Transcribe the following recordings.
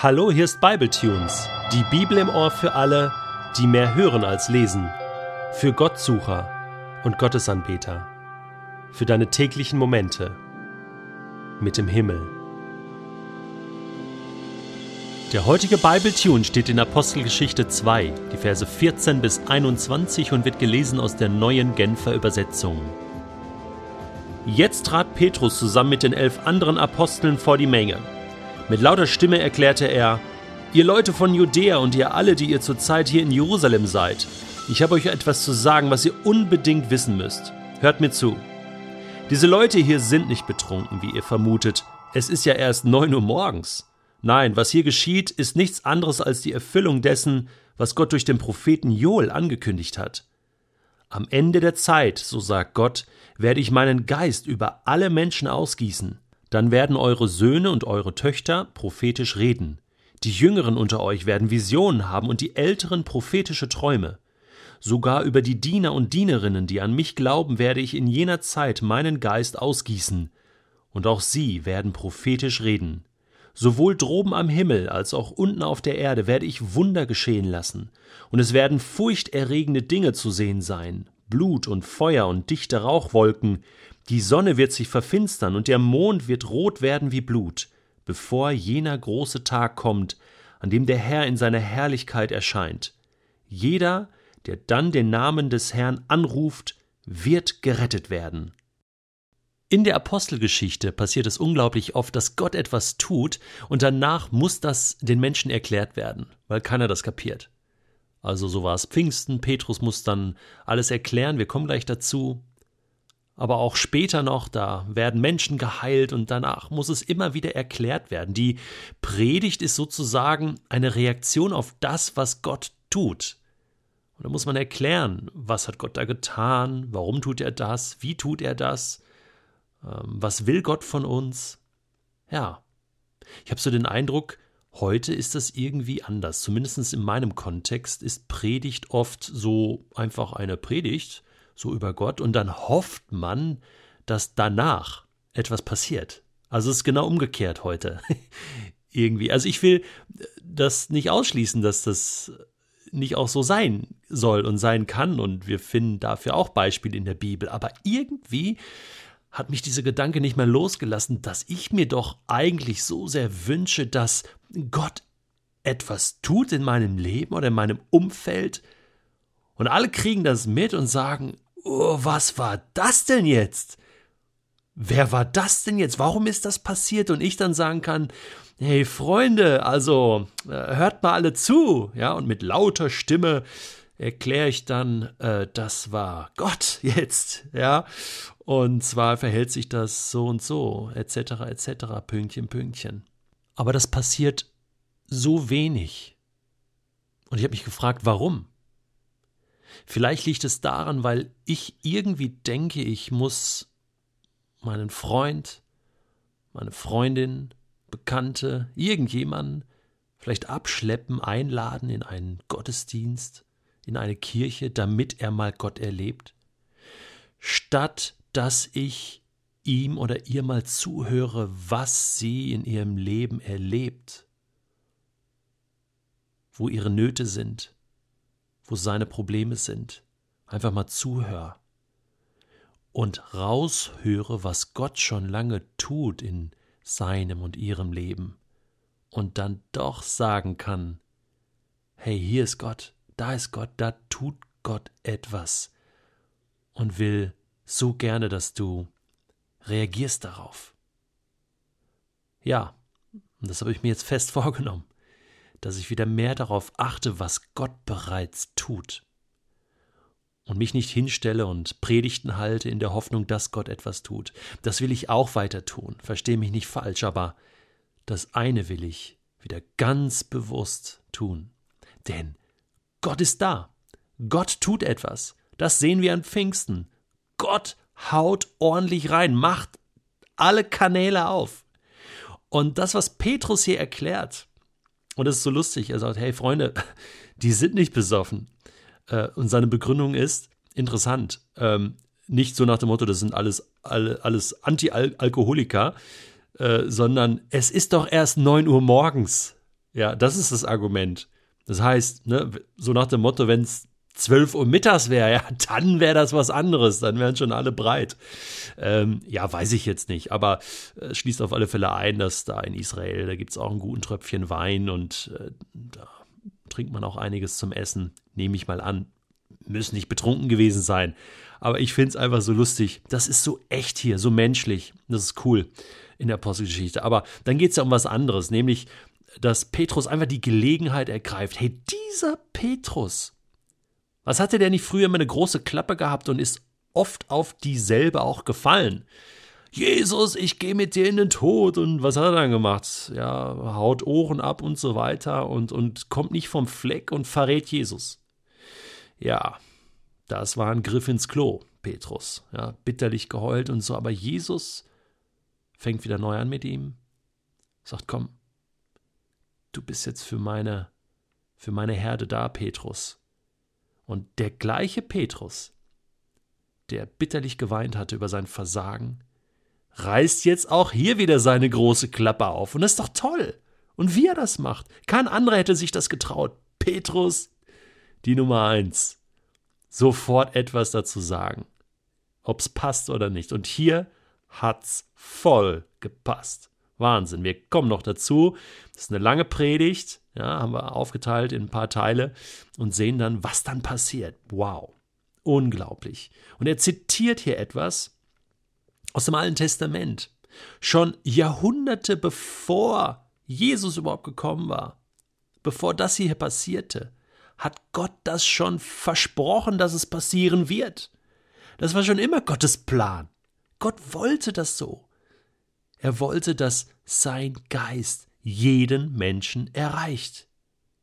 Hallo, hier ist Bibletunes, die Bibel im Ohr für alle, die mehr hören als lesen, für Gottsucher und Gottesanbeter, für deine täglichen Momente mit dem Himmel. Der heutige Bibletune steht in Apostelgeschichte 2, die Verse 14 bis 21 und wird gelesen aus der neuen Genfer Übersetzung. Jetzt trat Petrus zusammen mit den elf anderen Aposteln vor die Menge. Mit lauter Stimme erklärte er, Ihr Leute von Judäa und ihr alle, die ihr zurzeit hier in Jerusalem seid, ich habe euch etwas zu sagen, was ihr unbedingt wissen müsst. Hört mir zu. Diese Leute hier sind nicht betrunken, wie ihr vermutet. Es ist ja erst neun Uhr morgens. Nein, was hier geschieht, ist nichts anderes als die Erfüllung dessen, was Gott durch den Propheten Joel angekündigt hat. Am Ende der Zeit, so sagt Gott, werde ich meinen Geist über alle Menschen ausgießen. Dann werden eure Söhne und eure Töchter prophetisch reden. Die Jüngeren unter euch werden Visionen haben und die Älteren prophetische Träume. Sogar über die Diener und Dienerinnen, die an mich glauben, werde ich in jener Zeit meinen Geist ausgießen. Und auch sie werden prophetisch reden. Sowohl droben am Himmel als auch unten auf der Erde werde ich Wunder geschehen lassen, und es werden furchterregende Dinge zu sehen sein, Blut und Feuer und dichte Rauchwolken, die Sonne wird sich verfinstern und der Mond wird rot werden wie Blut, bevor jener große Tag kommt, an dem der Herr in seiner Herrlichkeit erscheint. Jeder, der dann den Namen des Herrn anruft, wird gerettet werden. In der Apostelgeschichte passiert es unglaublich oft, dass Gott etwas tut und danach muss das den Menschen erklärt werden, weil keiner das kapiert. Also so war es Pfingsten, Petrus muss dann alles erklären, wir kommen gleich dazu aber auch später noch, da werden Menschen geheilt und danach muss es immer wieder erklärt werden. Die Predigt ist sozusagen eine Reaktion auf das, was Gott tut. Und da muss man erklären, was hat Gott da getan, warum tut er das, wie tut er das, ähm, was will Gott von uns. Ja, ich habe so den Eindruck, heute ist das irgendwie anders. Zumindest in meinem Kontext ist Predigt oft so einfach eine Predigt so über Gott und dann hofft man, dass danach etwas passiert. Also es ist genau umgekehrt heute. Irgendwie. Also ich will das nicht ausschließen, dass das nicht auch so sein soll und sein kann und wir finden dafür auch Beispiele in der Bibel. Aber irgendwie hat mich dieser Gedanke nicht mehr losgelassen, dass ich mir doch eigentlich so sehr wünsche, dass Gott etwas tut in meinem Leben oder in meinem Umfeld und alle kriegen das mit und sagen, oh, was war das denn jetzt? Wer war das denn jetzt? Warum ist das passiert? Und ich dann sagen kann, hey Freunde, also äh, hört mal alle zu, ja, und mit lauter Stimme erkläre ich dann, äh, das war Gott jetzt, ja, und zwar verhält sich das so und so, etc., etc., Pünktchen, Pünktchen. Aber das passiert so wenig. Und ich habe mich gefragt, warum? Vielleicht liegt es daran, weil ich irgendwie denke, ich muss meinen Freund, meine Freundin, Bekannte, irgendjemanden vielleicht abschleppen, einladen in einen Gottesdienst, in eine Kirche, damit er mal Gott erlebt, statt dass ich ihm oder ihr mal zuhöre, was sie in ihrem Leben erlebt, wo ihre Nöte sind, wo seine Probleme sind. Einfach mal zuhör und raushöre, was Gott schon lange tut in seinem und ihrem Leben und dann doch sagen kann, hey, hier ist Gott, da ist Gott, da tut Gott etwas und will so gerne, dass du reagierst darauf. Ja, das habe ich mir jetzt fest vorgenommen dass ich wieder mehr darauf achte, was Gott bereits tut. Und mich nicht hinstelle und Predigten halte in der Hoffnung, dass Gott etwas tut. Das will ich auch weiter tun, verstehe mich nicht falsch, aber das eine will ich wieder ganz bewusst tun. Denn Gott ist da. Gott tut etwas. Das sehen wir an Pfingsten. Gott haut ordentlich rein, macht alle Kanäle auf. Und das, was Petrus hier erklärt, und es ist so lustig. Er sagt, hey Freunde, die sind nicht besoffen. Äh, und seine Begründung ist interessant. Ähm, nicht so nach dem Motto, das sind alles, alles Anti-Alkoholiker, äh, sondern es ist doch erst 9 Uhr morgens. Ja, das ist das Argument. Das heißt, ne, so nach dem Motto, wenn es 12 Uhr mittags wäre, ja, dann wäre das was anderes, dann wären schon alle breit. Ähm, ja, weiß ich jetzt nicht, aber äh, schließt auf alle Fälle ein, dass da in Israel, da gibt es auch ein guten Tröpfchen Wein und äh, da trinkt man auch einiges zum Essen, nehme ich mal an. Müssen nicht betrunken gewesen sein. Aber ich finde es einfach so lustig. Das ist so echt hier, so menschlich. Das ist cool in der Apostelgeschichte. Aber dann geht es ja um was anderes, nämlich, dass Petrus einfach die Gelegenheit ergreift. Hey, dieser Petrus, was hatte der nicht früher immer eine große Klappe gehabt und ist oft auf dieselbe auch gefallen? Jesus, ich gehe mit dir in den Tod. Und was hat er dann gemacht? Ja, haut Ohren ab und so weiter und, und kommt nicht vom Fleck und verrät Jesus. Ja, das war ein Griff ins Klo, Petrus. Ja, bitterlich geheult und so. Aber Jesus fängt wieder neu an mit ihm, sagt: Komm, du bist jetzt für meine, für meine Herde da, Petrus. Und der gleiche Petrus, der bitterlich geweint hatte über sein Versagen, reißt jetzt auch hier wieder seine große Klappe auf. Und das ist doch toll. Und wie er das macht. Kein anderer hätte sich das getraut. Petrus, die Nummer eins. Sofort etwas dazu sagen. Ob's passt oder nicht. Und hier hat's voll gepasst. Wahnsinn. Wir kommen noch dazu. Das ist eine lange Predigt. Ja, haben wir aufgeteilt in ein paar Teile und sehen dann, was dann passiert. Wow. Unglaublich. Und er zitiert hier etwas aus dem Alten Testament. Schon Jahrhunderte bevor Jesus überhaupt gekommen war, bevor das hier passierte, hat Gott das schon versprochen, dass es passieren wird. Das war schon immer Gottes Plan. Gott wollte das so. Er wollte, dass sein Geist jeden Menschen erreicht,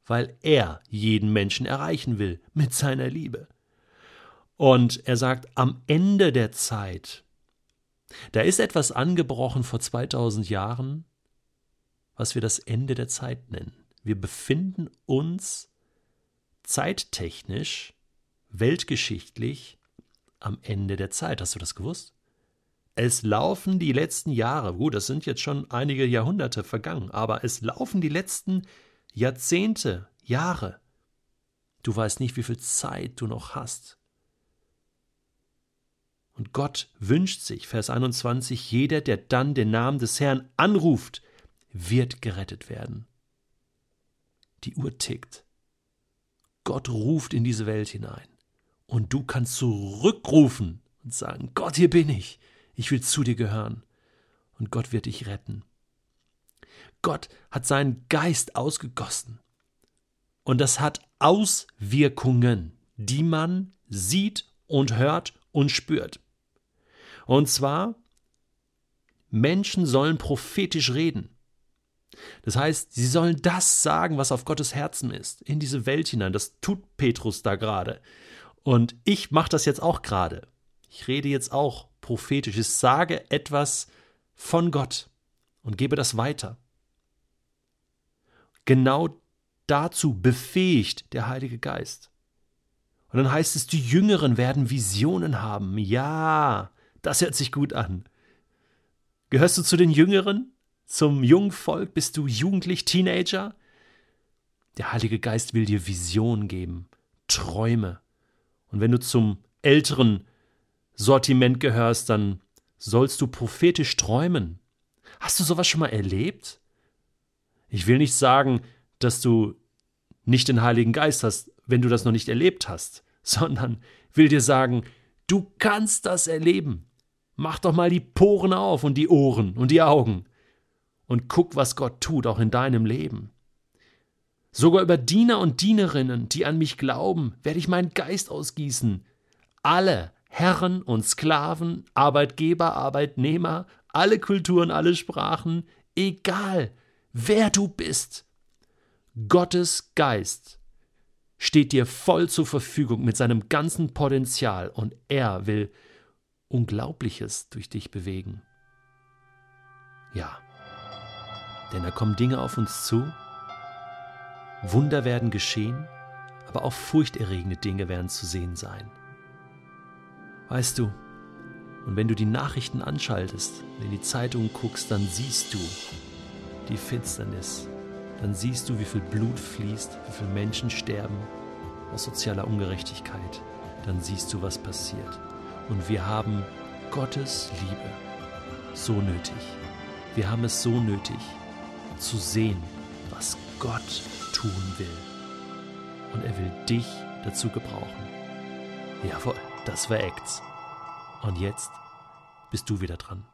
weil er jeden Menschen erreichen will mit seiner Liebe. Und er sagt, am Ende der Zeit, da ist etwas angebrochen vor 2000 Jahren, was wir das Ende der Zeit nennen. Wir befinden uns zeittechnisch, weltgeschichtlich am Ende der Zeit. Hast du das gewusst? Es laufen die letzten Jahre, gut, das sind jetzt schon einige Jahrhunderte vergangen, aber es laufen die letzten Jahrzehnte, Jahre. Du weißt nicht, wie viel Zeit du noch hast. Und Gott wünscht sich, Vers 21, jeder, der dann den Namen des Herrn anruft, wird gerettet werden. Die Uhr tickt. Gott ruft in diese Welt hinein. Und du kannst zurückrufen und sagen, Gott, hier bin ich ich will zu dir gehören und Gott wird dich retten. Gott hat seinen Geist ausgegossen und das hat Auswirkungen, die man sieht und hört und spürt. Und zwar, Menschen sollen prophetisch reden. Das heißt, sie sollen das sagen, was auf Gottes Herzen ist, in diese Welt hinein. Das tut Petrus da gerade. Und ich mache das jetzt auch gerade. Ich rede jetzt auch prophetisch. Ich sage etwas von Gott und gebe das weiter. Genau dazu befähigt der Heilige Geist. Und dann heißt es, die Jüngeren werden Visionen haben. Ja, das hört sich gut an. Gehörst du zu den Jüngeren? Zum jungen Volk? Bist du jugendlich, Teenager? Der Heilige Geist will dir Visionen geben, Träume. Und wenn du zum älteren Sortiment gehörst, dann sollst du prophetisch träumen. Hast du sowas schon mal erlebt? Ich will nicht sagen, dass du nicht den Heiligen Geist hast, wenn du das noch nicht erlebt hast, sondern will dir sagen, du kannst das erleben. Mach doch mal die Poren auf und die Ohren und die Augen und guck, was Gott tut, auch in deinem Leben. Sogar über Diener und Dienerinnen, die an mich glauben, werde ich meinen Geist ausgießen. Alle Herren und Sklaven, Arbeitgeber, Arbeitnehmer, alle Kulturen, alle Sprachen, egal wer du bist. Gottes Geist steht dir voll zur Verfügung mit seinem ganzen Potenzial und er will Unglaubliches durch dich bewegen. Ja, denn da kommen Dinge auf uns zu, Wunder werden geschehen, aber auch furchterregende Dinge werden zu sehen sein. Weißt du, und wenn du die Nachrichten anschaltest, in die Zeitung guckst, dann siehst du die Finsternis dann siehst du, wie viel Blut fließt, wie viele Menschen sterben aus sozialer Ungerechtigkeit. Dann siehst du, was passiert. Und wir haben Gottes Liebe so nötig. Wir haben es so nötig zu sehen, was Gott tun will. Und er will dich dazu gebrauchen. Jawohl, das war Acts. Und jetzt bist du wieder dran.